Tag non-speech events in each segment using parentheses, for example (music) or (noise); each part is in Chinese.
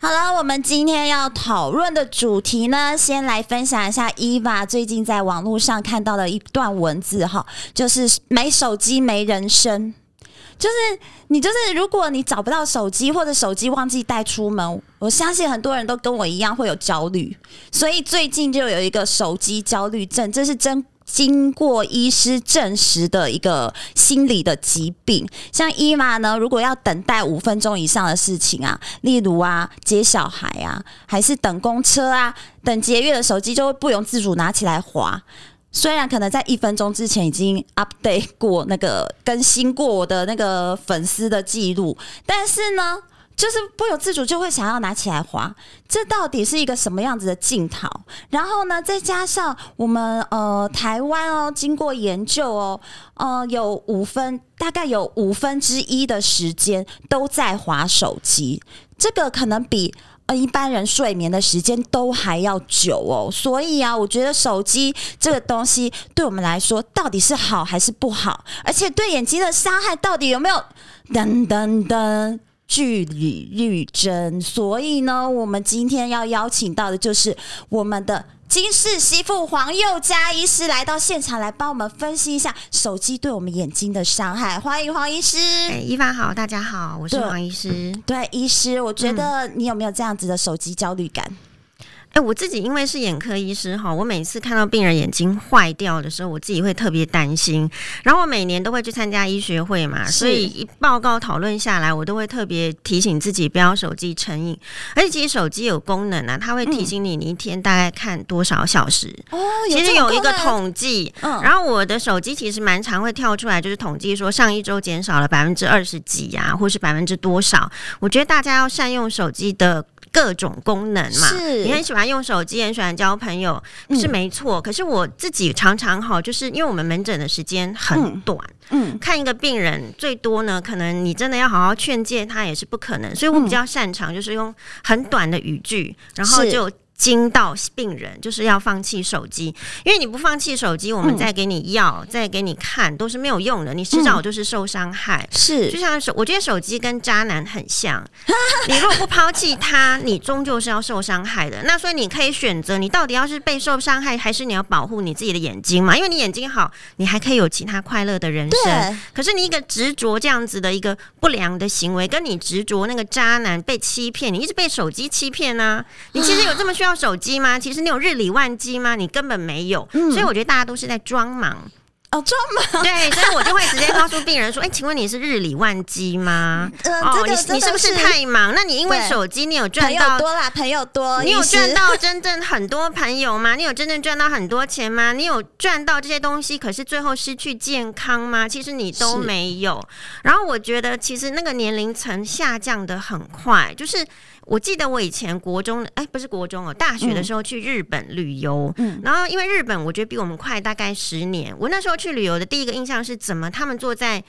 好了，我们今天要讨论的主题呢，先来分享一下伊娃最近在网络上看到的一段文字哈，就是没手机没人生，就是你就是如果你找不到手机或者手机忘记带出门，我相信很多人都跟我一样会有焦虑，所以最近就有一个手机焦虑症，这是真。经过医师证实的一个心理的疾病，像伊娃呢，如果要等待五分钟以上的事情啊，例如啊接小孩啊，还是等公车啊，等捷运的手机就会不由自主拿起来滑。虽然可能在一分钟之前已经 update 过那个更新过我的那个粉丝的记录，但是呢。就是不由自主就会想要拿起来滑，这到底是一个什么样子的镜头？然后呢，再加上我们呃台湾哦，经过研究哦，呃有五分大概有五分之一的时间都在滑手机，这个可能比呃一般人睡眠的时间都还要久哦。所以啊，我觉得手机这个东西对我们来说到底是好还是不好？而且对眼睛的伤害到底有没有？噔噔噔。据理力争，所以呢，我们今天要邀请到的就是我们的金氏媳妇黄宥嘉医师来到现场，来帮我们分析一下手机对我们眼睛的伤害。欢迎黄医师。哎，伊凡好，大家好，我是黄医师。对，对，医师，我觉得你有没有这样子的手机焦虑感？哎，我自己因为是眼科医师哈，我每次看到病人眼睛坏掉的时候，我自己会特别担心。然后我每年都会去参加医学会嘛，所以一报告讨论下来，我都会特别提醒自己不要手机成瘾。而且其实手机有功能啊，它会提醒你你一天大概看多少小时。哦，其实有一个统计，然后我的手机其实蛮常会跳出来，就是统计说上一周减少了百分之二十几呀，或是百分之多少。我觉得大家要善用手机的。各种功能嘛，是。你很喜欢用手机，很喜欢交朋友，是没错。嗯、可是我自己常常哈，就是因为我们门诊的时间很短，嗯，嗯看一个病人最多呢，可能你真的要好好劝诫他也是不可能，所以我比较擅长就是用很短的语句，然后就。惊到病人就是要放弃手机，因为你不放弃手机，我们再给你药，嗯、再给你看都是没有用的，你迟早就是受伤害。嗯、是，就像手，我觉得手机跟渣男很像，(laughs) 你如果不抛弃他，你终究是要受伤害的。那所以你可以选择，你到底要是被受伤害，还是你要保护你自己的眼睛嘛？因为你眼睛好，你还可以有其他快乐的人生。可是你一个执着这样子的一个不良的行为，跟你执着那个渣男被欺骗，你一直被手机欺骗呢、啊？你其实有这么需要？要手机吗？其实你有日理万机吗？你根本没有，嗯、所以我觉得大家都是在装忙。哦，装忙对，所以我就会直接告诉病人说：“ (laughs) 哎、欸，请问你是日理万机吗？呃、哦，你你是不是太忙？那你因为手机，你有赚到多啦，朋友多，你有赚到真正很多朋友吗？你有真正赚到很多钱吗？你有赚到这些东西，可是最后失去健康吗？其实你都没有。然后我觉得，其实那个年龄层下降的很快，就是。我记得我以前国中，哎，不是国中哦，大学的时候去日本旅游，嗯，然后因为日本我觉得比我们快大概十年。我那时候去旅游的第一个印象是，怎么他们坐在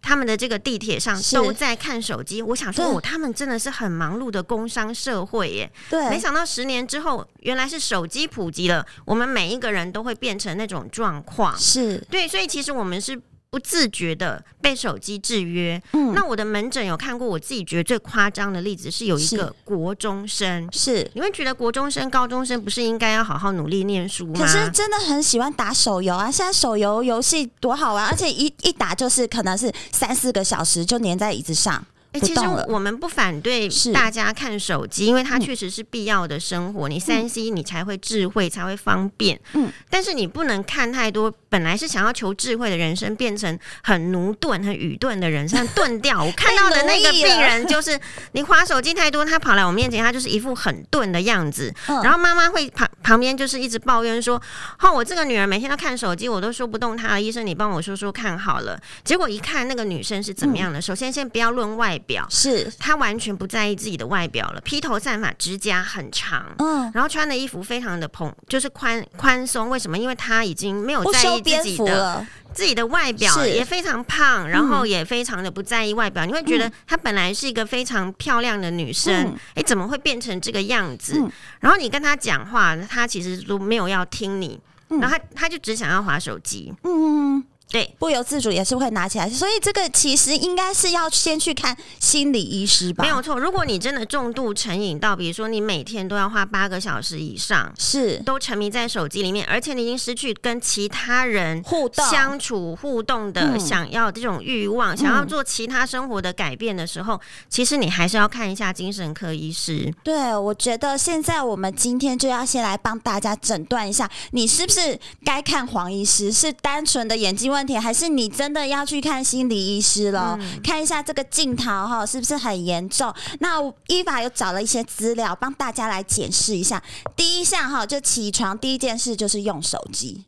他们的这个地铁上都在看手机？我想说，哦，他们真的是很忙碌的工商社会耶。对，没想到十年之后，原来是手机普及了，我们每一个人都会变成那种状况。是对，所以其实我们是。不自觉的被手机制约，嗯，那我的门诊有看过，我自己觉得最夸张的例子是有一个国中生，是你会觉得国中生、高中生不是应该要好好努力念书吗？可是真的很喜欢打手游啊！现在手游游戏多好玩，而且一一打就是可能是三四个小时就黏在椅子上。欸、其实我们不反对大家看手机，因为它确实是必要的生活。嗯、你三 C 你才会智慧，才会方便。嗯，但是你不能看太多。本来是想要求智慧的人生，变成很奴钝、很愚钝的人生，钝掉。(laughs) 我看到的那个病人，就是你滑手机太多，他跑来我面前，他就是一副很钝的样子。嗯、然后妈妈会旁旁边就是一直抱怨说：“哦，我这个女儿每天都看手机，我都说不动她了。医生，你帮我说说看好了。”结果一看那个女生是怎么样的？嗯、首先，先不要论外表，是他完全不在意自己的外表了，披头散发，指甲很长，嗯，然后穿的衣服非常的蓬，就是宽宽松。为什么？因为他已经没有在意自己的自己的外表，也非常胖，然后也非常的不在意外表。嗯、你会觉得她本来是一个非常漂亮的女生，哎、嗯，怎么会变成这个样子？嗯、然后你跟她讲话，她其实都没有要听你，然后她她就只想要划手机。嗯。对，不由自主也是会拿起来，所以这个其实应该是要先去看心理医师吧。没有错，如果你真的重度成瘾到，比如说你每天都要花八个小时以上，是都沉迷在手机里面，而且你已经失去跟其他人互动、相处、互动的想要这种欲望，嗯、想要做其他生活的改变的时候，嗯、其实你还是要看一下精神科医师。对，我觉得现在我们今天就要先来帮大家诊断一下，你是不是该看黄医师？是单纯的眼睛问题？还是你真的要去看心理医师了？嗯、看一下这个镜头哈，是不是很严重？那依法又找了一些资料，帮大家来解释一下。第一项哈，就起床第一件事就是用手机。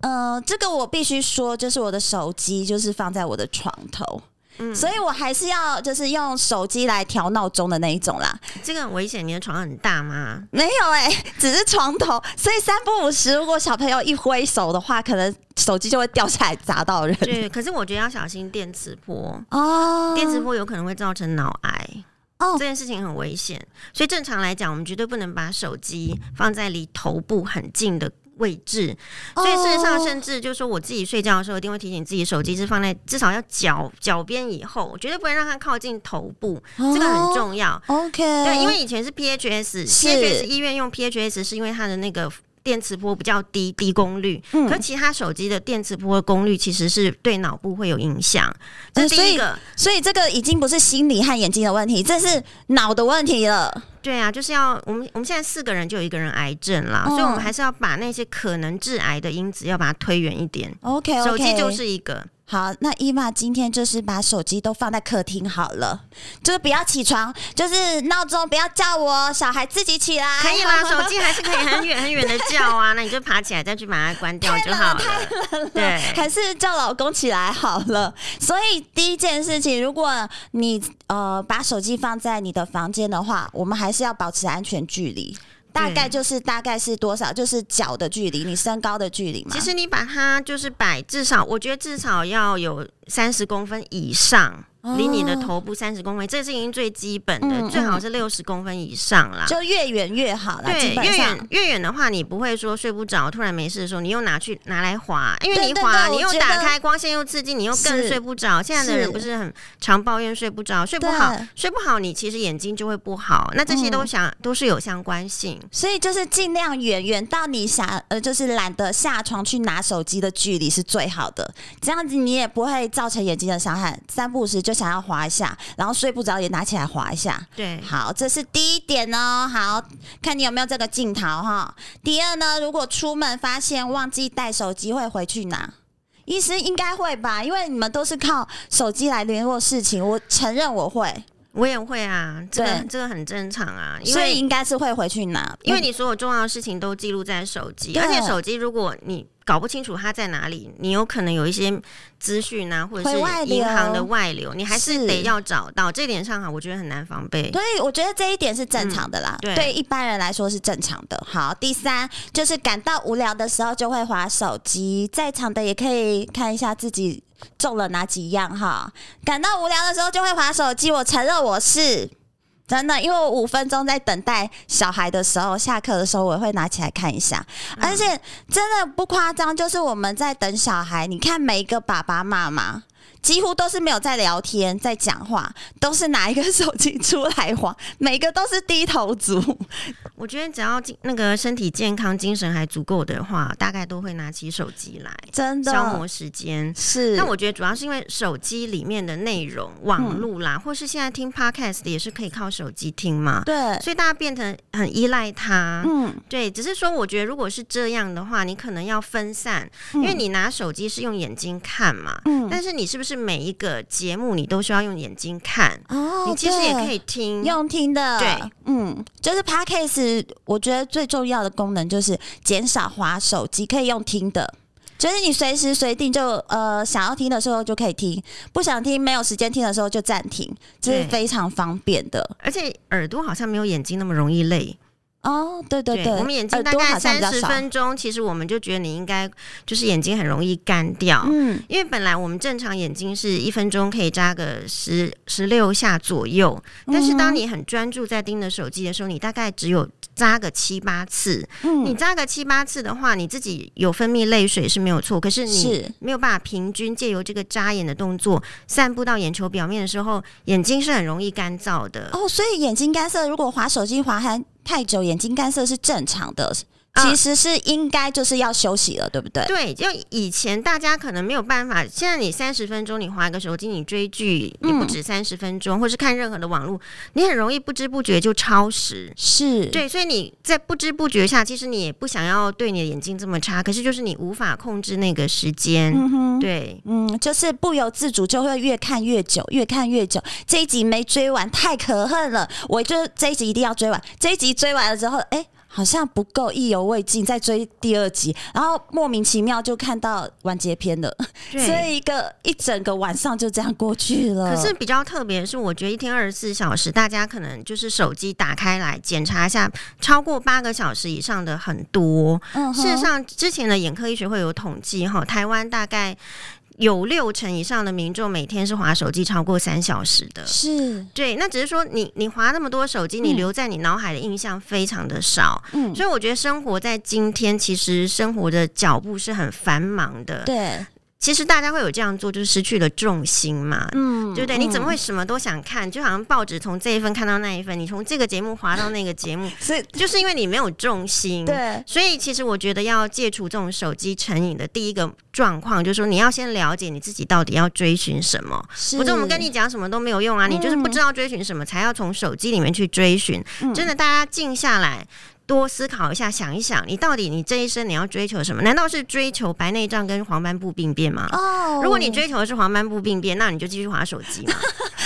嗯、呃，这个我必须说，就是我的手机就是放在我的床头。嗯，所以我还是要就是用手机来调闹钟的那一种啦。这个很危险，你的床很大吗？没有哎、欸，只是床头，所以三不五时，如果小朋友一挥手的话，可能手机就会掉下来砸到人。对，可是我觉得要小心电磁波哦，电磁波有可能会造成脑癌哦，这件事情很危险。所以正常来讲，我们绝对不能把手机放在离头部很近的位置，所以事实上，甚至就是说，我自己睡觉的时候，一定会提醒自己，手机是放在至少要脚脚边以后，绝对不会让它靠近头部，这个很重要。OK，对，因为以前是 PHS，PHS 医院用 PHS 是因为它的那个。电磁波比较低，低功率，嗯、可其他手机的电磁波的功率其实是对脑部会有影响。这是第一个，所以，所以这个已经不是心理和眼睛的问题，这是脑的问题了。对啊，就是要我们我们现在四个人就有一个人癌症啦，哦、所以我们还是要把那些可能致癌的因子要把它推远一点。OK，, okay 手机就是一个。好，那伊娃今天就是把手机都放在客厅好了，就是不要起床，就是闹钟不要叫我，小孩自己起来。可以啦，手机还是可以很远很远的叫啊，(laughs) 那你就爬起来再去把它关掉就好了。太冷了，对，还是叫老公起来好了。所以第一件事情，如果你呃把手机放在你的房间的话，我们还是要保持安全距离。大概就是大概是多少？就是脚的距离，你身高的距离嘛。其实你把它就是摆，至少我觉得至少要有三十公分以上。离你的头部三十公分，这是已经最基本的，最好是六十公分以上啦。就越远越好啦。对，越远越远的话，你不会说睡不着，突然没事的时候，你又拿去拿来滑，因为你滑，你又打开光线又刺激，你又更睡不着。现在的人不是很常抱怨睡不着，睡不好，睡不好，你其实眼睛就会不好。那这些都想、嗯、都是有相关性，所以就是尽量远远到你想呃，就是懒得下床去拿手机的距离是最好的，这样子你也不会造成眼睛的伤害。三不五时就想要滑一下，然后睡不着也拿起来滑一下。对，好，这是第一点哦。好，看你有没有这个镜头哈。第二呢，如果出门发现忘记带手机，会回去拿？医师应该会吧，因为你们都是靠手机来联络事情。我承认我会。我也会啊，这个这个很正常啊，所以应该是会回去拿，因为你所有重要的事情都记录在手机，而且手机如果你搞不清楚它在哪里，你有可能有一些资讯啊，或者是银行的外流，你还是得要找到。这点上哈，我觉得很难防备。所以我觉得这一点是正常的啦，嗯、对，对一般人来说是正常的。好，第三就是感到无聊的时候就会划手机，在场的也可以看一下自己。中了哪几样哈？感到无聊的时候就会划手机。我承认我是真的，因为我五分钟在等待小孩的时候，下课的时候我会拿起来看一下。而且真的不夸张，就是我们在等小孩，你看每一个爸爸妈妈。几乎都是没有在聊天，在讲话，都是拿一个手机出来晃，每个都是低头族。(laughs) 我觉得只要那个身体健康、精神还足够的话，大概都会拿起手机来，真的消磨时间。是，那我觉得主要是因为手机里面的内容、网络啦，嗯、或是现在听 Podcast 也是可以靠手机听嘛。对，所以大家变成很依赖它。嗯，对，只是说我觉得如果是这样的话，你可能要分散，嗯、因为你拿手机是用眼睛看嘛。嗯，但是你是不是？每一个节目你都需要用眼睛看哦，你其实也可以听，用听的。对，嗯，就是 Podcast，我觉得最重要的功能就是减少滑手机，可以用听的。就是你随时随地就呃想要听的时候就可以听，不想听没有时间听的时候就暂停，这是非常方便的。而且耳朵好像没有眼睛那么容易累。哦，对对对，对，我们眼睛大概三十分钟，其实我们就觉得你应该就是眼睛很容易干掉，嗯，因为本来我们正常眼睛是一分钟可以眨个十十六下左右，但是当你很专注在盯着手机的时候，你大概只有眨个七八次，嗯，你眨个七八次的话，你自己有分泌泪水是没有错，可是你没有办法平均借由这个眨眼的动作散布到眼球表面的时候，眼睛是很容易干燥的。哦，所以眼睛干涩，如果滑手机滑还太久，眼睛干涩是正常的。其实是应该就是要休息了，对不对？对，就以前大家可能没有办法，现在你三十分钟你滑个手机，你追剧你不止三十分钟，嗯，或是看任何的网络，你很容易不知不觉就超时。是对，所以你在不知不觉下，其实你也不想要对你的眼睛这么差，可是就是你无法控制那个时间。对，嗯，就是不由自主就会越看越久，越看越久。这一集没追完，太可恨了！我就这一集一定要追完。这一集追完了之后，哎。好像不够意犹未尽，在追第二集，然后莫名其妙就看到完结篇了，所以一个一整个晚上就这样过去了。可是比较特别的是，我觉得一天二十四小时，大家可能就是手机打开来检查一下，超过八个小时以上的很多。嗯，事实上，之前的眼科医学会有统计哈，台湾大概。有六成以上的民众每天是划手机超过三小时的，是对。那只是说你你划那么多手机，你留在你脑海的印象非常的少。嗯，所以我觉得生活在今天，其实生活的脚步是很繁忙的。对。其实大家会有这样做，就是失去了重心嘛，嗯，对不对？你怎么会什么都想看？就好像报纸从这一份看到那一份，你从这个节目滑到那个节目，(laughs) 所以 (laughs) 就是因为你没有重心。对，所以其实我觉得要戒除这种手机成瘾的第一个状况，就是说你要先了解你自己到底要追寻什么。否则我们跟你讲什么都没有用啊！你就是不知道追寻什么，才要从手机里面去追寻。真的，大家静下来。多思考一下，想一想，你到底你这一生你要追求什么？难道是追求白内障跟黄斑部病变吗？哦，oh. 如果你追求的是黄斑部病变，那你就继续划手机嘛。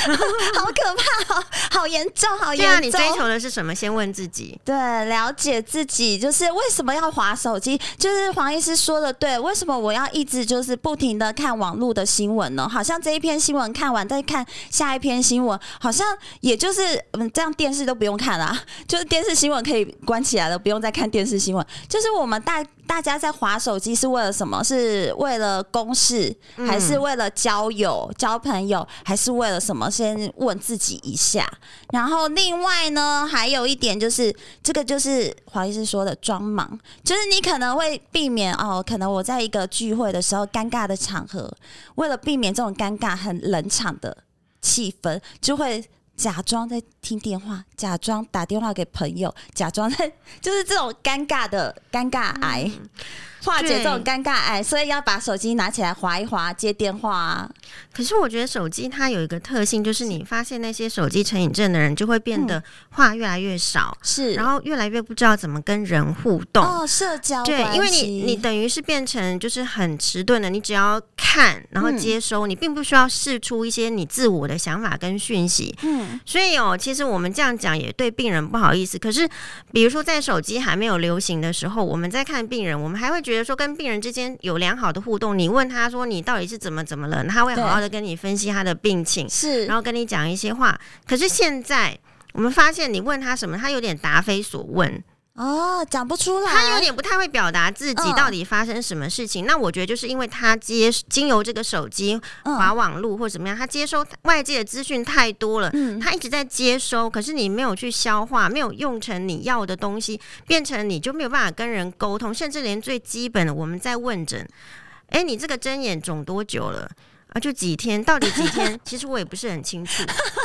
(laughs) 好可怕，好好严重，好严重。对啊，你追求的是什么？先问自己。对，了解自己，就是为什么要划手机？就是黄医师说的对，为什么我要一直就是不停的看网络的新闻呢？好像这一篇新闻看完再看下一篇新闻，好像也就是嗯，这样电视都不用看了，(laughs) 就是电视新闻可以关起来了，不用再看电视新闻。就是我们大。大家在划手机是为了什么？是为了公事，还是为了交友、嗯、交朋友，还是为了什么？先问自己一下。然后另外呢，还有一点就是，这个就是黄医师说的装忙，就是你可能会避免哦，可能我在一个聚会的时候，尴尬的场合，为了避免这种尴尬、很冷场的气氛，就会。假装在听电话，假装打电话给朋友，假装在就是这种尴尬的尴尬癌。嗯。化解这种尴尬癌，所以要把手机拿起来划一划，接电话啊。可是我觉得手机它有一个特性，就是你发现那些手机成瘾症的人，就会变得话越来越少，是，然后越来越不知道怎么跟人互动。哦，社交对，因为你你等于是变成就是很迟钝的，你只要看然后接收，嗯、你并不需要试出一些你自我的想法跟讯息，嗯，所以哦，其实我们这样讲也对病人不好意思。可是比如说在手机还没有流行的时候，我们在看病人，我们还会。觉得说跟病人之间有良好的互动，你问他说你到底是怎么怎么了，他会好好的跟你分析他的病情，是，然后跟你讲一些话。可是现在我们发现，你问他什么，他有点答非所问。哦，讲不出来，他有点不太会表达自己到底发生什么事情。嗯、那我觉得就是因为他接经由这个手机滑网络或怎么样，他接收外界的资讯太多了，嗯、他一直在接收，可是你没有去消化，没有用成你要的东西，变成你就没有办法跟人沟通，甚至连最基本的我们在问诊，哎，你这个针眼肿多久了？啊，就几天，到底几天？其实我也不是很清楚。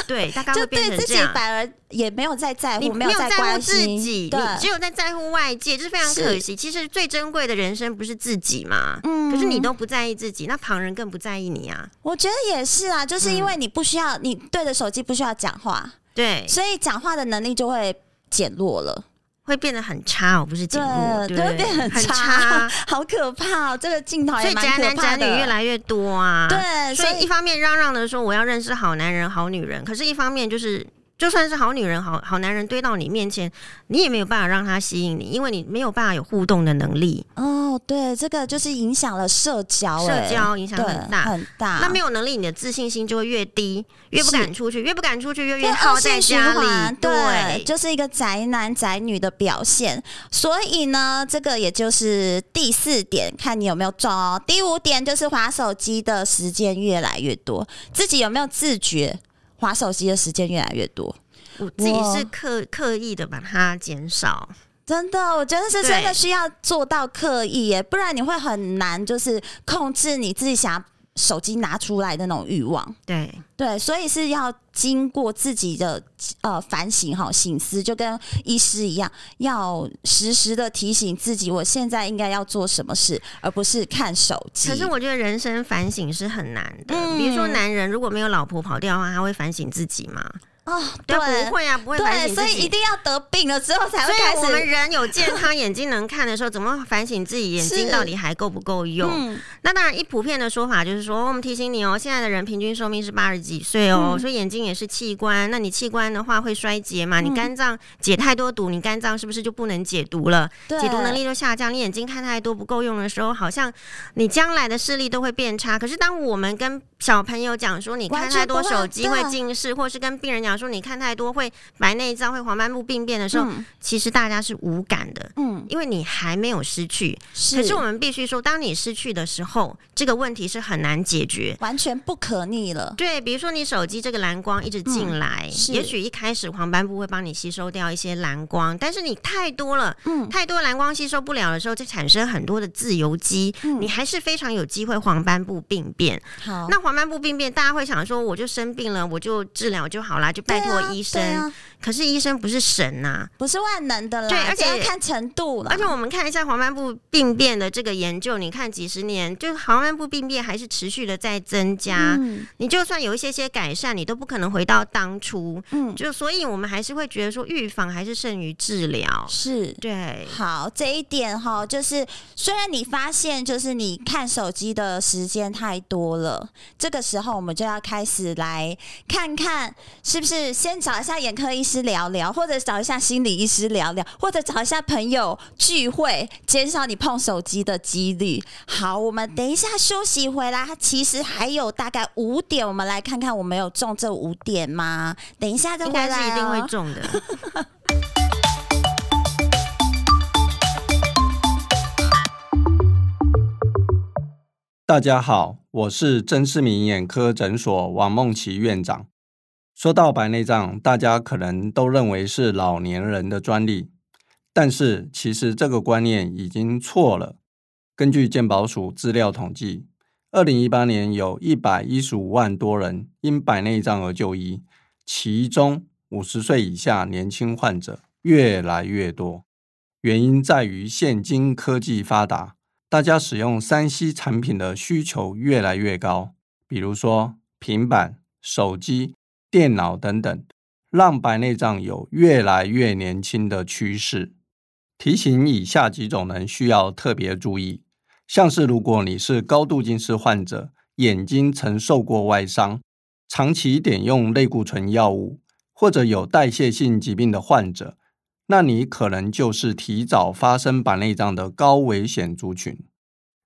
对，大概会变成这样。就对自己反而也没有在在乎，你没有在乎自己，你只有在在乎外界，就是非常可惜。其实最珍贵的人生不是自己嘛？嗯。可是你都不在意自己，那旁人更不在意你啊。我觉得也是啊，就是因为你不需要，你对着手机不需要讲话，对，所以讲话的能力就会减弱了。会变得很差，哦，不是节目，对，会变很差，很差好可怕哦！这个镜头也蛮可怕的。所以宅男宅女越来越多啊，对，所以一方面嚷嚷的说我要认识好男人、好女人，可是一方面就是就算是好女人、好好男人堆到你面前，你也没有办法让他吸引你，因为你没有办法有互动的能力。哦，对，这个就是影响了社交，社交影响很大很大。那没有能力，你的自信心就会越低，越不敢出去，越不敢出去，越越耗在家里。对，对，就是一个宅男宅女的表现。所以呢，这个也就是第四点，看你有没有中哦。第五点就是划手机的时间越来越多，自己有没有自觉？滑手机的时间越来越多，我自己是刻刻意的把它减少。真的，我觉得是真的需要做到刻意耶，不然你会很难，就是控制你自己想要手机拿出来的那种欲望。对对，所以是要经过自己的呃反省哈、醒思，就跟医师一样，要时时的提醒自己，我现在应该要做什么事，而不是看手机。可是我觉得人生反省是很难的，嗯、比如说男人如果没有老婆跑掉的话，他会反省自己吗？哦，对，不会啊，不会。对，所以一定要得病了之后才会开始。我们人有健康眼睛能看的时候，怎么反省自己眼睛到底还够不够用？嗯、那当然，一普遍的说法就是说，我们提醒你哦，现在的人平均寿命是八十几岁哦，嗯、所以眼睛也是器官。那你器官的话会衰竭嘛？你肝脏解太多毒，你肝脏是不是就不能解毒了？对解毒能力就下降。你眼睛看太多不够用的时候，好像你将来的视力都会变差。可是当我们跟小朋友讲说，你看太多手机会近视，或是跟病人讲说，你看太多。会白内障、会黄斑部病变的时候，嗯、其实大家是无感的，嗯，因为你还没有失去。是，可是我们必须说，当你失去的时候，这个问题是很难解决，完全不可逆了。对，比如说你手机这个蓝光一直进来，嗯、也许一开始黄斑部会帮你吸收掉一些蓝光，但是你太多了，嗯，太多蓝光吸收不了的时候，就产生很多的自由基，嗯、你还是非常有机会黄斑部病变。好，那黄斑部病变，大家会想说，我就生病了，我就治疗就好啦，就拜托医生。啊、可是医生不是神呐、啊，不是万能的啦。对，而且要看程度了。而且我们看一下黄斑部病变的这个研究，你看几十年，就黄斑部病变还是持续的在增加。嗯、你就算有一些些改善，你都不可能回到当初。嗯，就所以我们还是会觉得说，预防还是胜于治疗。是对。好，这一点哈，就是虽然你发现就是你看手机的时间太多了，这个时候我们就要开始来看看是不是先找一下眼科医师聊聊，或者找一下心理医师聊聊，或者找一下朋友聚会，减少你碰手机的几率。好，我们等一下休息回来，其实还有大概五点，我们来看看我们有中这五点吗？等一下就回来，应该是一定会中的。(laughs) 大家好，我是曾世明眼科诊所王梦琪院长。说到白内障，大家可能都认为是老年人的专利，但是其实这个观念已经错了。根据健保署资料统计，二零一八年有一百一十五万多人因白内障而就医，其中五十岁以下年轻患者越来越多。原因在于现今科技发达，大家使用三 C 产品的需求越来越高，比如说平板、手机。电脑等等，让白内障有越来越年轻的趋势。提醒以下几种人需要特别注意，像是如果你是高度近视患者，眼睛曾受过外伤，长期点用类固醇药物，或者有代谢性疾病的患者，那你可能就是提早发生白内障的高危险族群。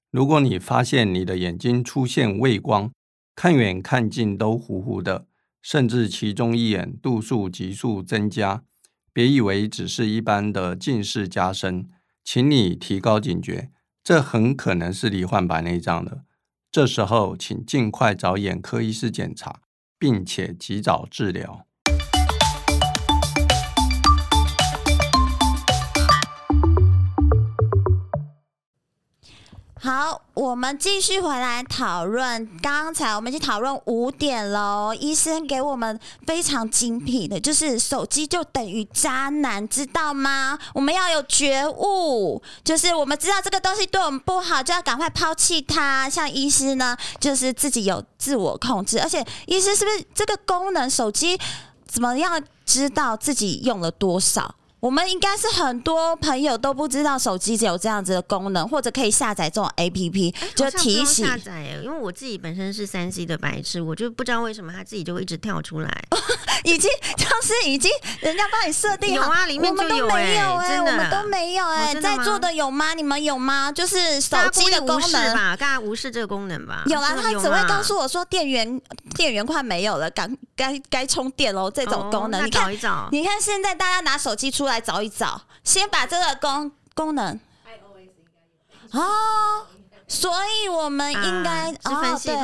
如果你发现你的眼睛出现畏光，看远看近都糊糊的。甚至其中一眼度数急速增加，别以为只是一般的近视加深，请你提高警觉，这很可能是罹患白内障的。这时候，请尽快找眼科医师检查，并且及早治疗。好，我们继续回来讨论。刚才我们已经讨论五点喽，医生给我们非常精辟的，就是手机就等于渣男，知道吗？我们要有觉悟，就是我们知道这个东西对我们不好，就要赶快抛弃它。像医师呢，就是自己有自我控制，而且医师是不是这个功能，手机怎么样知道自己用了多少？我们应该是很多朋友都不知道手机有这样子的功能，或者可以下载这种 APP，就提醒。下载，因为我自己本身是三 C 的白痴，我就不知道为什么它自己就会一直跳出来。(laughs) 已经就是已经人家帮你设定好，有啊，里面就有哎、欸，真的，我们都没有哎、欸哦，在座的有吗？你们有吗？就是手机的功能吧，刚才无视这个功能吧。有啊，他只会告诉我说电源电源快没有了，赶该该充电喽。这种功能，哦、你看，你看现在大家拿手机出来找一找，先把这个功功能。哦，所以我们应该、啊、哦对。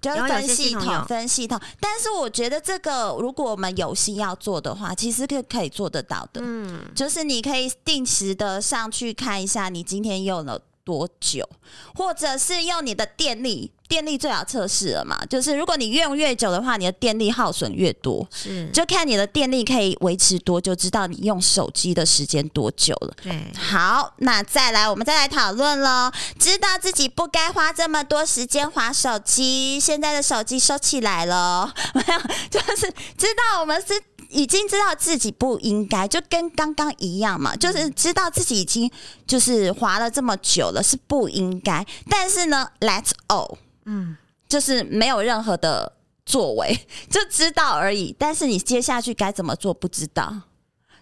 就是分系统，分系统。但是我觉得这个，如果我们有心要做的话，其实可可以做得到的。嗯，就是你可以定时的上去看一下，你今天用了多久，或者是用你的电力。电力最好测试了嘛，就是如果你用越久的话，你的电力耗损越多，是就看你的电力可以维持多久，知道你用手机的时间多久了。对，好，那再来，我们再来讨论咯。知道自己不该花这么多时间划手机，现在的手机收起来了，没有，就是知道我们是已经知道自己不应该，就跟刚刚一样嘛，就是知道自己已经就是滑了这么久了，是不应该，但是呢，Let's all。嗯，就是没有任何的作为，(laughs) 就知道而已。但是你接下去该怎么做不知道，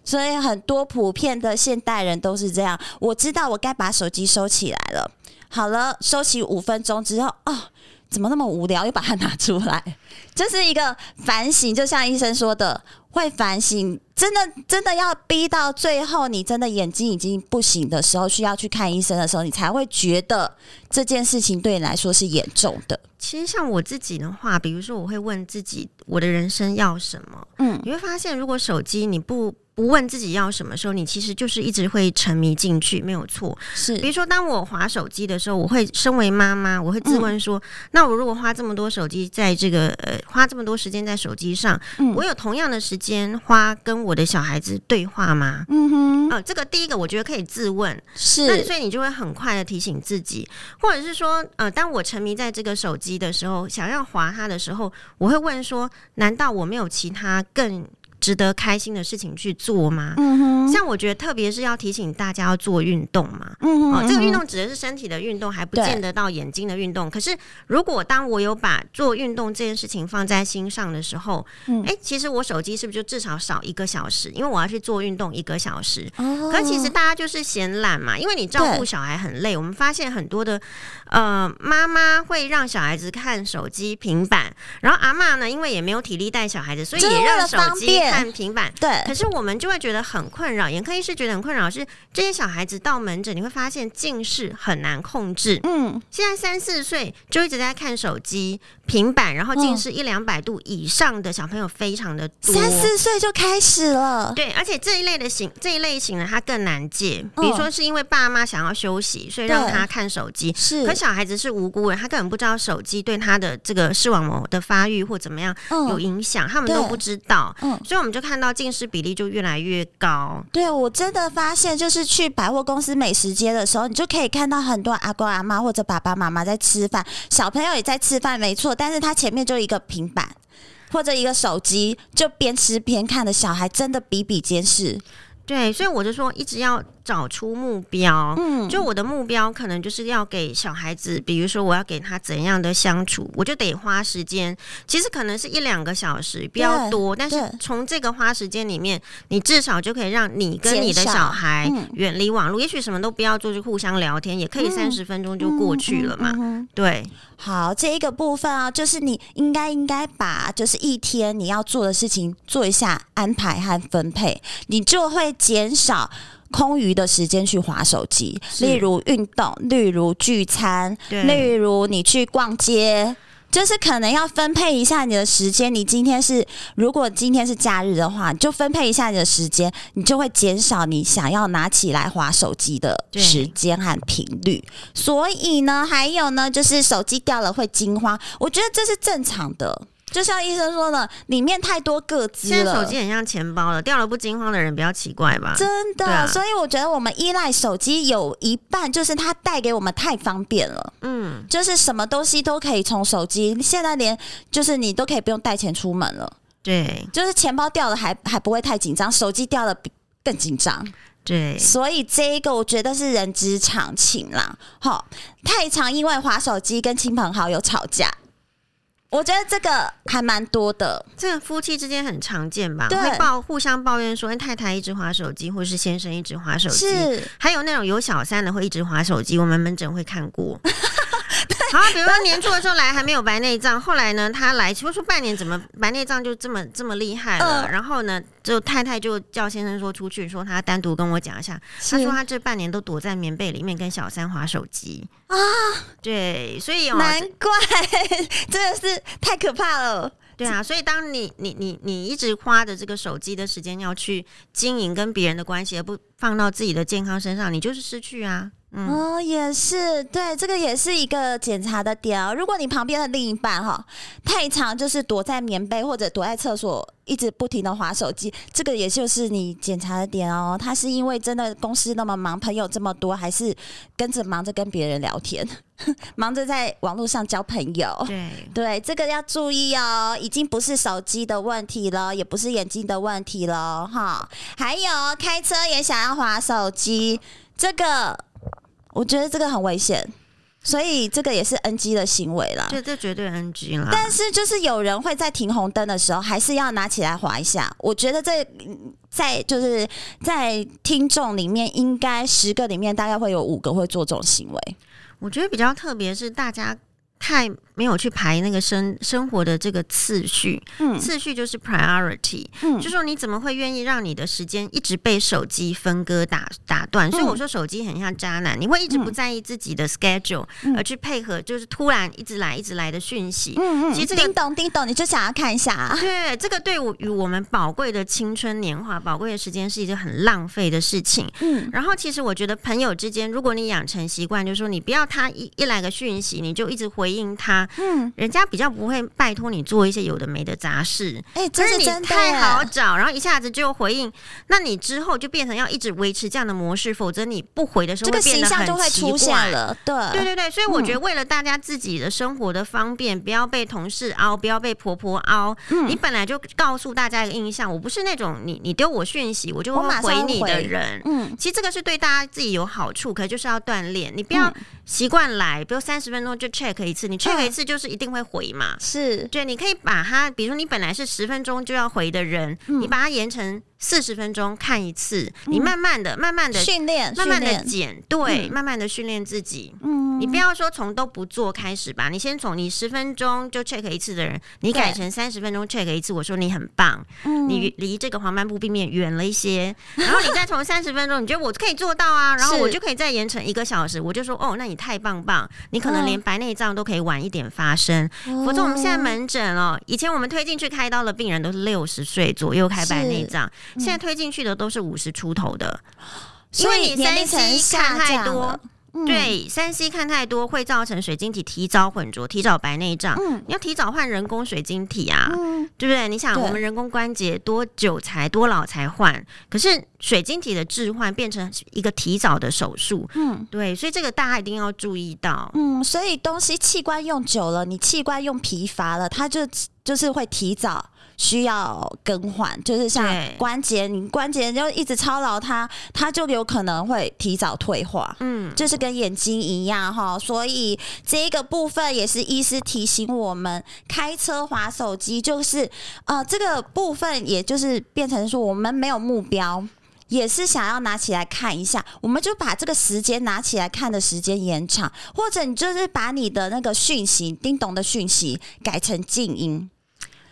所以很多普遍的现代人都是这样。我知道我该把手机收起来了，好了，收起五分钟之后，哦，怎么那么无聊，又把它拿出来，(laughs) 这是一个反省。就像医生说的。会反省，真的真的要逼到最后，你真的眼睛已经不行的时候，需要去看医生的时候，你才会觉得这件事情对你来说是严重的。其实像我自己的话，比如说我会问自己，我的人生要什么？嗯，你会发现，如果手机你不不问自己要什么时候，你其实就是一直会沉迷进去，没有错。是，比如说当我划手机的时候，我会身为妈妈，我会自问说：嗯、那我如果花这么多手机在这个呃，花这么多时间在手机上，嗯、我有同样的时间花跟我的小孩子对话吗？嗯哼，呃，这个第一个我觉得可以自问，是，那所以你就会很快的提醒自己，或者是说，呃，当我沉迷在这个手机的时候，想要划它的时候，我会问说：难道我没有其他更值得开心的事情去做吗？嗯哼，像我觉得，特别是要提醒大家要做运动嘛。嗯哼，哦，这个运动指的是身体的运动，还不见得到眼睛的运动。可是，如果当我有把做运动这件事情放在心上的时候，嗯，哎，其实我手机是不是就至少少一个小时？因为我要去做运动一个小时。哦，可其实大家就是嫌懒嘛，因为你照顾小孩很累。我们发现很多的呃妈妈会让小孩子看手机、平板，然后阿妈呢，因为也没有体力带小孩子，所以也让手机。看平板，对，可是我们就会觉得很困扰。眼科医师觉得很困扰，是这些小孩子到门诊，你会发现近视很难控制。嗯，现在三四岁就一直在看手机、平板，然后近视一两百度以上的小朋友非常的多。三四岁就开始了，对，而且这一类的型，这一类型呢，他更难戒。比如说是因为爸妈想要休息，所以让他看手机。是，可小孩子是无辜的，他根本不知道手机对他的这个视网膜的发育或怎么样有影响，他们都不知道。嗯，所以。我们就看到近视比例就越来越高。对，我真的发现，就是去百货公司美食街的时候，你就可以看到很多阿公阿妈或者爸爸妈妈在吃饭，小朋友也在吃饭，没错。但是他前面就一个平板或者一个手机，就边吃边看的小孩，真的比比皆是。对，所以我就说，一直要。找出目标，嗯，就我的目标可能就是要给小孩子，比如说我要给他怎样的相处，我就得花时间，其实可能是一两个小时，比较多，但是从这个花时间里面，你至少就可以让你跟你的小孩远离网络，也许什么都不要做，就互相聊天，也可以三十分钟就过去了嘛。嗯。对，好，这一个部分啊，就是你应该应该把就是一天你要做的事情做一下安排和分配，你就会减少。空余的时间去划手机，例如运动，例如聚餐，例如你去逛街，就是可能要分配一下你的时间。你今天是，如果今天是假日的话，就分配一下你的时间，你就会减少你想要拿起来划手机的时间和频率。所以呢，还有呢，就是手机掉了会惊慌，我觉得这是正常的。就像医生说的，里面太多个资了。现在手机很像钱包了，掉了不惊慌的人比较奇怪吧？真的，啊，所以我觉得我们依赖手机有一半就是它带给我们太方便了。嗯，就是什么东西都可以从手机，现在连就是你都可以不用带钱出门了。对，就是钱包掉了还还不会太紧张，手机掉了比更紧张。对，所以这一个我觉得是人之常情啦。好，太常因为滑手机跟亲朋好友吵架。我觉得这个还蛮多的，这个夫妻之间很常见吧？会抱互相抱怨说，太太一直划手机，或是先生一直划手机。是，还有那种有小三的会一直划手机，我们门诊会看过。好，比如说年初的时候来还没有白内障，后来呢他来，说说半年怎么白内障就这么这么厉害了？呃、然后呢，就太太就叫先生说出去，说他单独跟我讲一下。他说他这半年都躲在棉被里面跟小三划手机啊。对，所以、哦、难怪真的是太可怕了。对啊，所以当你你你你一直花着这个手机的时间要去经营跟别人的关系，而不放到自己的健康身上，你就是失去啊。嗯、哦，也是，对，这个也是一个检查的点哦。如果你旁边的另一半哈太长就是躲在棉被或者躲在厕所，一直不停的划手机，这个也就是你检查的点哦。他是因为真的公司那么忙，朋友这么多，还是跟着忙着跟别人聊天，(laughs) 忙着在网络上交朋友？对对，这个要注意哦，已经不是手机的问题了，也不是眼睛的问题了哈。还有开车也想要划手机，这个。我觉得这个很危险，所以这个也是 NG 的行为啦。这这绝对 NG 啦。但是就是有人会在停红灯的时候，还是要拿起来划一下。我觉得这在就是在听众里面，应该十个里面大概会有五个会做这种行为。我觉得比较特别是大家太。没有去排那个生生活的这个次序，嗯，次序就是 priority，嗯，就说你怎么会愿意让你的时间一直被手机分割打打断？嗯、所以我说手机很像渣男，你会一直不在意自己的 schedule，嗯、而去配合就是突然一直来一直来的讯息，嗯嗯，其实这个叮咚叮咚，你就想要看一下，啊，对，这个对我与我们宝贵的青春年华、宝贵的时间是一件很浪费的事情，嗯，然后其实我觉得朋友之间，如果你养成习惯，就是说你不要他一一来个讯息，你就一直回应他。嗯，人家比较不会拜托你做一些有的没的杂事，哎、欸，这是真的，你太好找，然后一下子就回应，那你之后就变成要一直维持这样的模式，否则你不回的时候会变得很奇怪，这个形象就会出现了。对，对对对，所以我觉得为了大家自己的生活的方便，嗯、不要被同事凹，不要被婆婆凹，嗯、你本来就告诉大家一个印象，我不是那种你你丢我讯息我就会回你的人。嗯，其实这个是对大家自己有好处，可是就是要锻炼，你不要习惯来，比如三十分钟就 check 一次，你 check 一次。就是一定会回嘛，是对，你可以把它，比如说你本来是十分钟就要回的人，嗯、你把它延成。四十分钟看一次，你慢慢的、慢慢的训练，慢慢的减，对，慢慢的训练自己。嗯，你不要说从都不做开始吧，你先从你十分钟就 check 一次的人，你改成三十分钟 check 一次。我说你很棒，你离这个黄斑部病变远了一些。然后你再从 (laughs) 三十分钟，你觉得我可以做到啊？然后我就可以再延成一个小时。我就说哦，那你太棒棒，你可能连白内障都可以晚一点发生。否则我们现在门诊哦，以前我们推进去开刀的病人都是六十岁左右开白内障。现在推进去的都是五十出头的，(gasps) 因为你三 C 看太多，对，三 C 看太多会造成水晶体提早混浊，提早白内障。嗯，你要提早换人工水晶体啊，嗯、对不对？你想我们人工关节多久才多老才换？可是水晶体的置换变成一个提早的手术，嗯，对，所以这个大家一定要注意到。嗯，所以东西器官用久了，你器官用疲乏了，它就就是会提早。需要更换，就是像关节，对你关节就一直操劳它，它就有可能会提早退化。嗯，就是跟眼睛一样哈，所以这一个部分也是医师提醒我们，开车滑手机就是呃这个部分，也就是变成说我们没有目标，也是想要拿起来看一下，我们就把这个时间拿起来看的时间延长，或者你就是把你的那个讯息叮咚的讯息改成静音。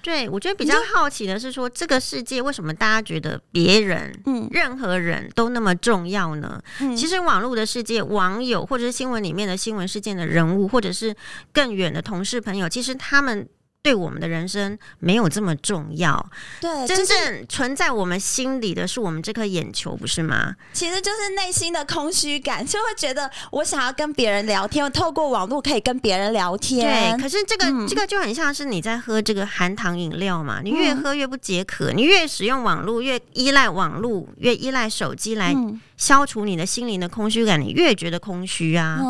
对，我觉得比较好奇的是说，这个世界为什么大家觉得别人、嗯，任何人都那么重要呢？嗯，其实网络的世界，网友或者是新闻里面的新闻事件的人物，或者是更远的同事朋友，其实他们。对我们的人生没有这么重要，对，真正存在我们心里的是我们这颗眼球，不是吗？其实就是内心的空虚感，就会觉得我想要跟别人聊天，透过网络可以跟别人聊天。对，可是这个、嗯、这个就很像是你在喝这个含糖饮料嘛，你越喝越不解渴，嗯、你越使用网络越依赖网络，越依赖手机来。嗯消除你的心灵的空虚感，你越觉得空虚啊。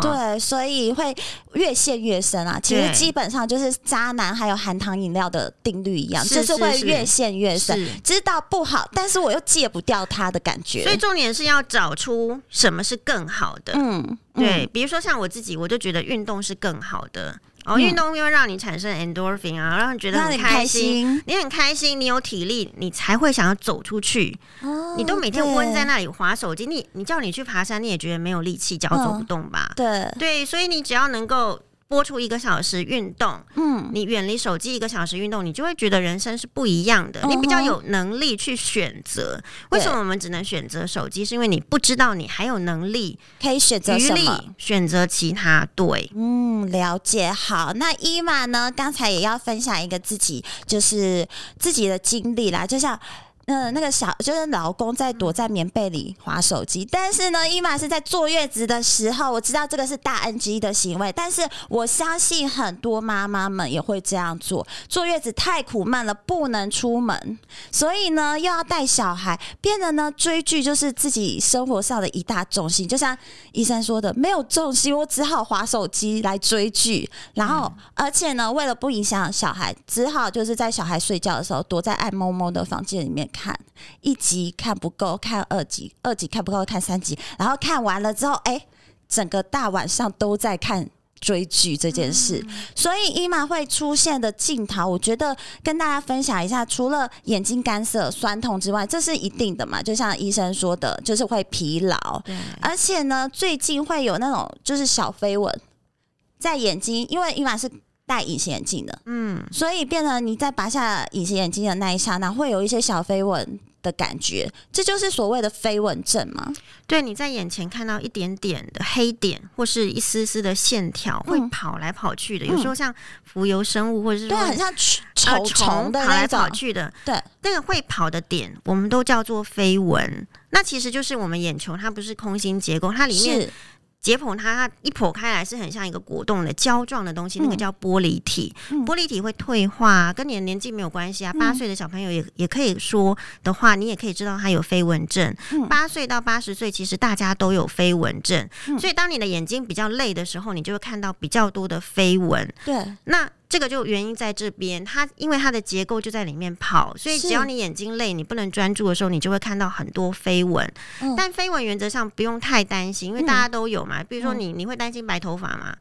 对，所以会越陷越深啊。其实基本上就是渣男还有含糖饮料的定律一样，就是会越陷越深。知道不好，但是我又戒不掉它的感觉。所以重点是要找出什么是更好的。嗯，对，比如说像我自己，我就觉得运动是更好的。哦，运动又让你产生 endorphin 啊，让你觉得很开心，你很开心，你有体力，你才会想要走出去。哦，你都每天窝在那里划手机，你你叫你去爬山，你也觉得没有力气，脚走不动吧？对对，所以你只要能够。播出一个小时运动，嗯，你远离手机一个小时运动，你就会觉得人生是不一样的。你比较有能力去选择。为什么我们只能选择手机？是因为你不知道你还有能力可以选择什么，选择其他。对，嗯，了解。好，那伊玛呢？刚才也要分享一个自己就是自己的经历啦，就像。嗯，那个小就是老公在躲在棉被里划手机，但是呢，伊玛是在坐月子的时候，我知道这个是大 NG 的行为，但是我相信很多妈妈们也会这样做。坐月子太苦闷了，不能出门，所以呢又要带小孩，变得呢追剧就是自己生活上的一大重心。就像医生说的，没有重心，我只好划手机来追剧，然后而且呢，为了不影响小孩，只好就是在小孩睡觉的时候，躲在爱摸摸的房间里面。看一集看不够，看二集，二集看不够，看三集，然后看完了之后，哎，整个大晚上都在看追剧这件事。嗯、所以伊玛会出现的镜头，我觉得跟大家分享一下，除了眼睛干涩、酸痛之外，这是一定的嘛？就像医生说的，就是会疲劳，对而且呢，最近会有那种就是小飞蚊在眼睛，因为伊玛是。戴隐形眼镜的，嗯，所以变成你在拔下隐形眼镜的那一刹那，会有一些小飞蚊的感觉，这就是所谓的飞蚊症吗？对，你在眼前看到一点点的黑点，或是一丝丝的线条，会跑来跑去的。嗯、有时候像浮游生物，或者是说对，很像虫虫的跑来跑去的。对，那个会跑的点，我们都叫做飞蚊。那其实就是我们眼球，它不是空心结构，它里面。解剖它，它一剖开来是很像一个果冻的胶状的东西，那个叫玻璃体。嗯、玻璃体会退化，跟你的年纪没有关系啊。八岁的小朋友也也可以说的话，你也可以知道他有飞蚊症。八岁到八十岁，其实大家都有飞蚊症。所以当你的眼睛比较累的时候，你就会看到比较多的飞蚊。对，那。这个就原因在这边，它因为它的结构就在里面跑，所以只要你眼睛累，你不能专注的时候，你就会看到很多飞蚊。嗯、但飞蚊原则上不用太担心，因为大家都有嘛。比如说你，你会担心白头发吗？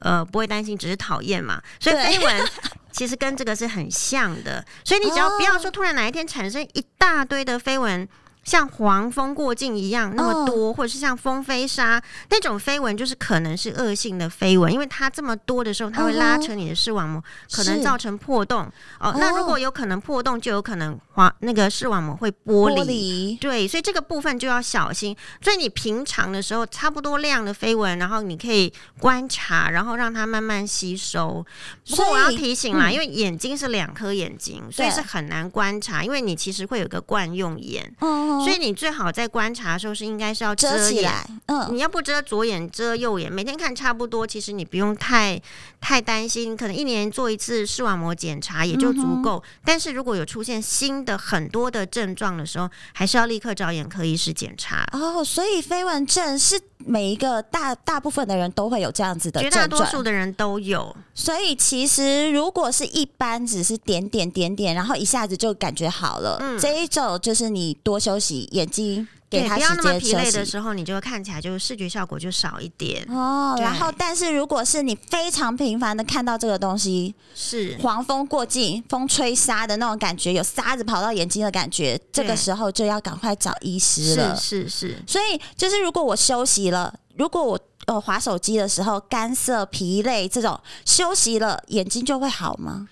呃，不会担心，只是讨厌嘛。所以飞蚊其实跟这个是很像的，所以你只要不要说突然哪一天产生一大堆的飞蚊。像黄蜂过境一样那么多，或者是像风飞沙那种飞蚊，就是可能是恶性的飞蚊，因为它这么多的时候，它会拉扯你的视网膜，可能造成破洞。哦，那如果有可能破洞，就有可能黄那个视网膜会剥离。对，所以这个部分就要小心。所以你平常的时候，差不多量的飞蚊，然后你可以观察，然后让它慢慢吸收。不过我要提醒啦，因为眼睛是两颗眼睛，所以是很难观察，因为你其实会有个惯用眼。所以你最好在观察的时候是应该是要遮，遮起来，嗯，你要不遮左眼遮右眼，每天看差不多，其实你不用太太担心，可能一年做一次视网膜检查也就足够。嗯、但是如果有出现新的很多的症状的时候，还是要立刻找眼科医师检查。哦，所以飞蚊症是每一个大大部分的人都会有这样子的，绝大多数的人都有。所以其实如果是一般只是点点点点，然后一下子就感觉好了，嗯，这一种就是你多休息，眼睛给他。不要那么疲累的时候，你就会看起来就视觉效果就少一点哦。然后，但是如果是你非常频繁的看到这个东西，是黄风过境、风吹沙的那种感觉，有沙子跑到眼睛的感觉，这个时候就要赶快找医师了。是是是。所以就是如果我休息了，如果我呃滑手机的时候干涩、疲累这种休息了，眼睛就会好吗？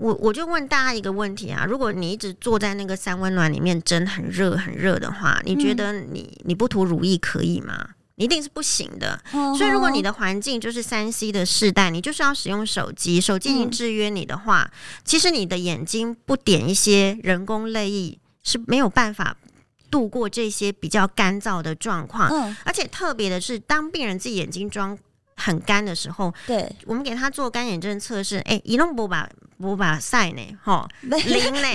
我我就问大家一个问题啊，如果你一直坐在那个三温暖里面蒸很热很热的话，你觉得你你不涂乳液可以吗？一定是不行的。所以如果你的环境就是三 C 的世代，你就是要使用手机，手机已经制约你的话，嗯、其实你的眼睛不点一些人工泪液是没有办法度过这些比较干燥的状况。嗯、而且特别的是，当病人自己眼睛装很干的时候，对，我们给他做干眼症测试，哎，一弄不把。波把赛呢，哈，零 (laughs) 呢，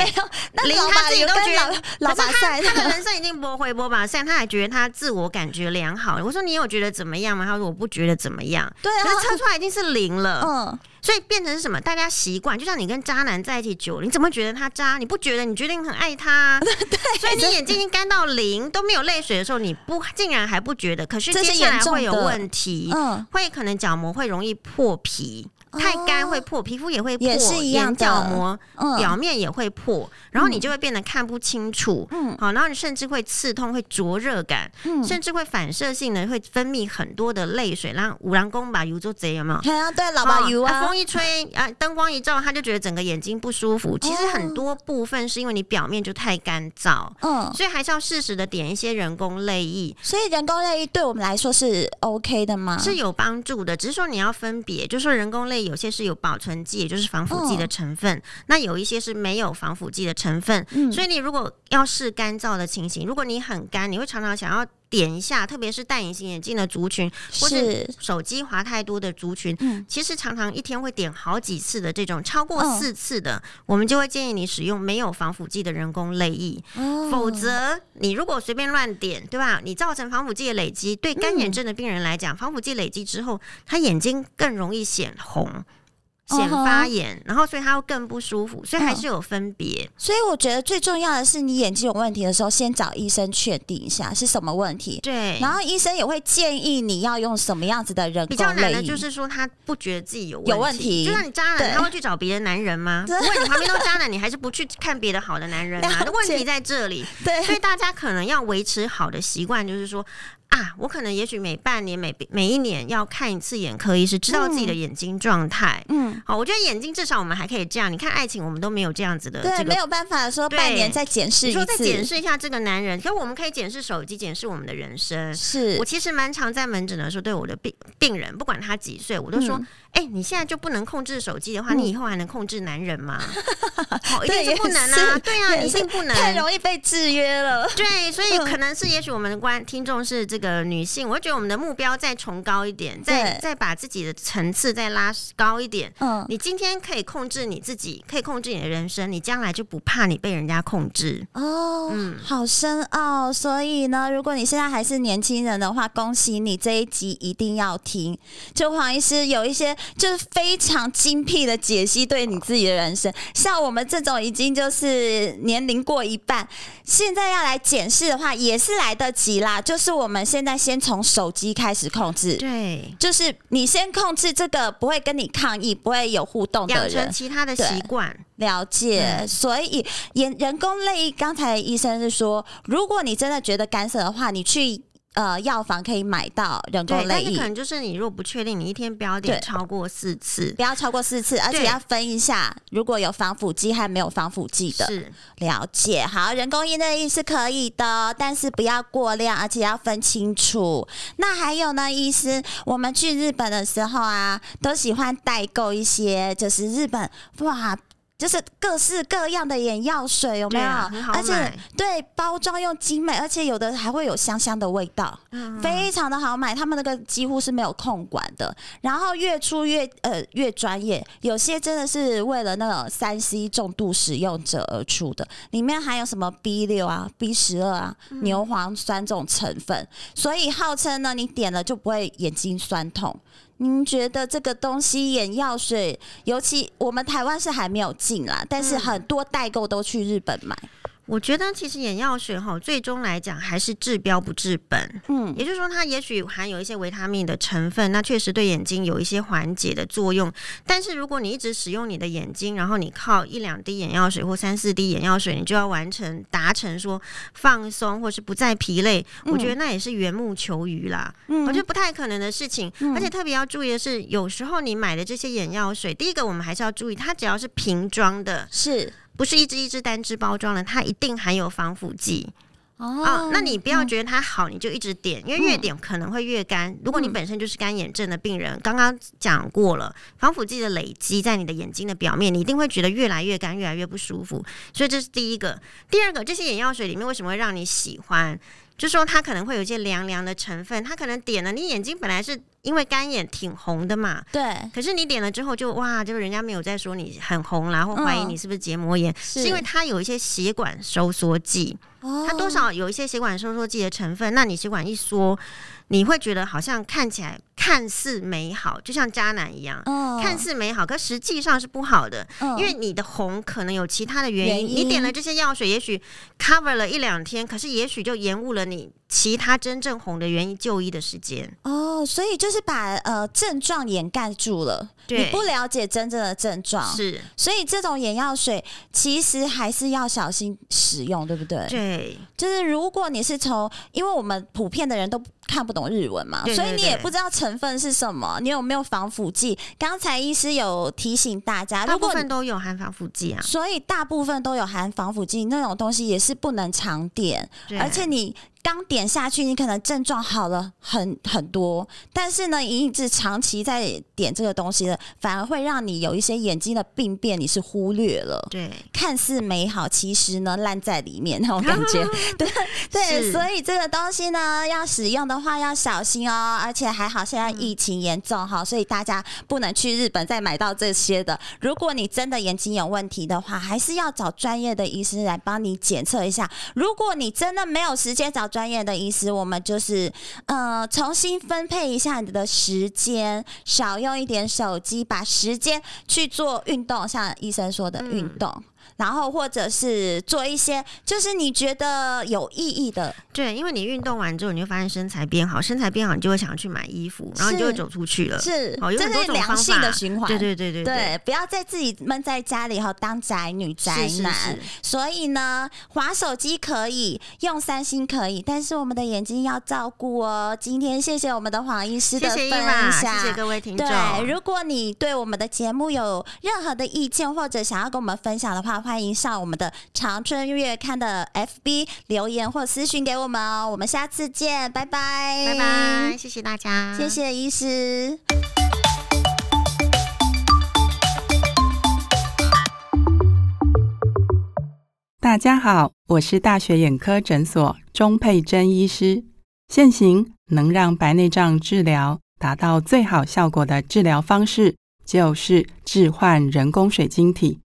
零他自己都觉得老把晒，他的人生已经不会波把赛，他还觉得他自我感觉良好。我说你有觉得怎么样吗？他说我不觉得怎么样。对啊，可是测出来已经是零了。嗯。所以变成是什么？大家习惯，就像你跟渣男在一起久了，你怎么觉得他渣？你不觉得？你觉得你很爱他？(laughs) 对。所以你眼睛已经干到零，都没有泪水的时候，你不竟然还不觉得？可是接下来会有问题，嗯，会可能角膜会容易破皮。太干会破，皮肤也会破，也是一样，眼角膜表面也会破，嗯、然后你就会变得看不清楚。嗯，好，然后你甚至会刺痛，会灼热感，嗯，甚至会反射性的会分泌很多的泪水，然后五郎公把油做贼有没有？对啊，对，老把油啊，风一吹啊，灯光一照，他就觉得整个眼睛不舒服。其实很多部分是因为你表面就太干燥，嗯，所以还是要适时的点一些人工泪液。所以人工泪液对我们来说是 OK 的吗？是有帮助的，只是说你要分别，就是说人工泪。有些是有保存剂，也就是防腐剂的成分，哦、那有一些是没有防腐剂的成分。嗯、所以你如果要试干燥的情形，如果你很干，你会常常想要点一下，特别是戴隐形眼镜的族群，或是手机滑太多的族群，是其实常常一天会点好几次的这种，超过四次的，哦、我们就会建议你使用没有防腐剂的人工泪液。哦、否则，你如果随便乱点，对吧？你造成防腐剂的累积，对干眼症的病人来讲，嗯、防腐剂累积之后，他眼睛更容易显红。显发炎，uh huh. 然后所以它会更不舒服，所以还是有分别。Uh. 所以我觉得最重要的是，你眼睛有问题的时候，先找医生确定一下是什么问题。对，然后医生也会建议你要用什么样子的人工。比较难的就是说他不觉得自己有问有问题，就像你渣男，他会去找别的男人吗？如果你旁边都渣男，你还是不去看别的好的男人吗？那问题在这里。对，所以大家可能要维持好的习惯，就是说。啊，我可能也许每半年、每每一年要看一次眼科医师，知道自己的眼睛状态。嗯，好，我觉得眼睛至少我们还可以这样。你看爱情，我们都没有这样子的，对，没有办法说半年再检视一次，说再检视一下这个男人。可是我们可以检视手机，检视我们的人生。是我其实蛮常在门诊的时候，对我的病病人，不管他几岁，我都说。嗯哎、欸，你现在就不能控制手机的话，嗯、你以后还能控制男人吗？(laughs) 好，一定是不能啊！对啊，一定不能，太容易被制约了。对，所以可能是，也许我们的观听众是这个女性，我会觉得我们的目标再崇高一点，再再把自己的层次再拉高一点。嗯，你今天可以控制你自己，可以控制你的人生，你将来就不怕你被人家控制。哦，嗯，好深奥。所以呢，如果你现在还是年轻人的话，恭喜你，这一集一定要听。就黄医师有一些。就是非常精辟的解析，对你自己的人生。像我们这种已经就是年龄过一半，现在要来检视的话，也是来得及啦。就是我们现在先从手机开始控制，对，就是你先控制这个不会跟你抗议、不会有互动的人，其他的习惯了解。嗯、所以人人工泪，刚才医生是说，如果你真的觉得干涉的话，你去。呃，药房可以买到人工泪液，但是可能就是你如果不确定，你一天不要点超过四次，不要超过四次，而且要分一下，如果有防腐剂还没有防腐剂的，是了解。好，人工泪液是可以的，但是不要过量，而且要分清楚。那还有呢，医师，我们去日本的时候啊，都喜欢代购一些，就是日本哇。就是各式各样的眼药水，有没有？啊、而且对包装又精美，而且有的还会有香香的味道，嗯、非常的好买。他们那个几乎是没有控管的，然后越出越呃越专业，有些真的是为了那种三 C 重度使用者而出的，里面含有什么 B 六啊、B 十二啊、牛磺酸这种成分，嗯、所以号称呢，你点了就不会眼睛酸痛。您觉得这个东西眼药水，尤其我们台湾是还没有进啦，但是很多代购都去日本买。我觉得其实眼药水哈，最终来讲还是治标不治本。嗯，也就是说，它也许含有一些维他命的成分，那确实对眼睛有一些缓解的作用。但是如果你一直使用你的眼睛，然后你靠一两滴眼药水或三四滴眼药水，你就要完成达成说放松或是不再疲累，嗯、我觉得那也是缘木求鱼啦。嗯，我觉得不太可能的事情。嗯、而且特别要注意的是，有时候你买的这些眼药水，第一个我们还是要注意，它只要是瓶装的，是。不是一支一支单支包装的，它一定含有防腐剂哦，哦。那你不要觉得它好，你就一直点，因为越点可能会越干。嗯、如果你本身就是干眼症的病人，刚刚讲过了，防腐剂的累积在你的眼睛的表面，你一定会觉得越来越干，越来越不舒服。所以这是第一个。第二个，这些眼药水里面为什么会让你喜欢？就说它可能会有一些凉凉的成分，它可能点了你眼睛本来是因为干眼挺红的嘛，对，可是你点了之后就哇，就是人家没有在说你很红啦，或怀疑你是不是结膜炎，嗯、是，是因为它有一些血管收缩剂，哦、它多少有一些血管收缩剂的成分，那你血管一缩。你会觉得好像看起来看似美好，就像渣男一样，哦、看似美好，可实际上是不好的，哦、因为你的红可能有其他的原因。原因你点了这些药水，也许 cover 了一两天，可是也许就延误了你其他真正红的原因就医的时间。哦，所以就是把呃症状掩盖住了，对你不了解真正的症状，是。所以这种眼药水其实还是要小心使用，对不对？对，就是如果你是从，因为我们普遍的人都。看不懂日文嘛，所以你也不知道成分是什么。你有没有防腐剂？刚才医师有提醒大家，大部分都有含防腐剂啊。所以大部分都有含防腐剂，那种东西也是不能常点，而且你。刚点下去，你可能症状好了很很多，但是呢，一直长期在点这个东西的，反而会让你有一些眼睛的病变，你是忽略了。对，看似美好，其实呢烂在里面那种感觉。(laughs) 对对，所以这个东西呢，要使用的话要小心哦。而且还好，现在疫情严重哈，嗯、所以大家不能去日本再买到这些的。如果你真的眼睛有问题的话，还是要找专业的医师来帮你检测一下。如果你真的没有时间找专业的医师，我们就是呃重新分配一下你的时间，少用一点手机，把时间去做运动，像医生说的运动。嗯然后或者是做一些，就是你觉得有意义的，对，因为你运动完之后，你就发现身材变好，身材变好，你就会想要去买衣服，然后你就会走出去了，是，好，有很多种良性的循环，对对对对对，对，不要再自己闷在家里后，当宅女宅男。是是是，所以呢，滑手机可以，用三星可以，但是我们的眼睛要照顾哦。今天谢谢我们的黄医师的分享，谢谢各位听众。对，如果你对我们的节目有任何的意见或者想要跟我们分享的话，欢迎上我们的长春月刊的 FB 留言或私讯给我们哦，我们下次见，拜拜，拜拜，谢谢大家，谢谢医师。大家好，我是大学眼科诊所钟佩珍医师。现行能让白内障治疗达到最好效果的治疗方式，就是置换人工水晶体。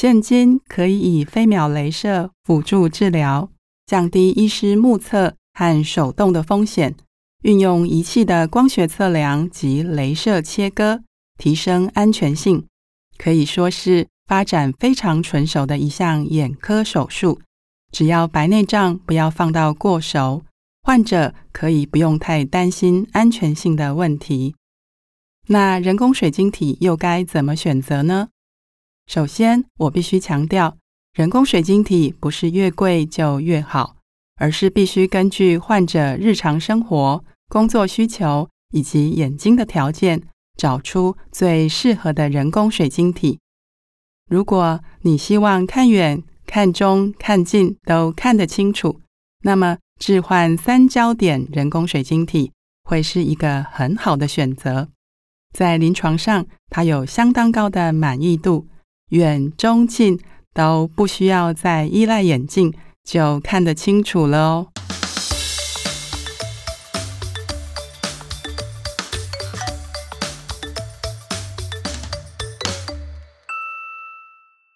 现今可以以飞秒镭射辅助治疗，降低医师目测和手动的风险。运用仪器的光学测量及镭射切割，提升安全性，可以说是发展非常纯熟的一项眼科手术。只要白内障不要放到过熟，患者可以不用太担心安全性的问题。那人工水晶体又该怎么选择呢？首先，我必须强调，人工水晶体不是越贵就越好，而是必须根据患者日常生活、工作需求以及眼睛的条件，找出最适合的人工水晶体。如果你希望看远、看中、看近都看得清楚，那么置换三焦点人工水晶体会是一个很好的选择。在临床上，它有相当高的满意度。远、中、近都不需要再依赖眼镜就看得清楚了哦。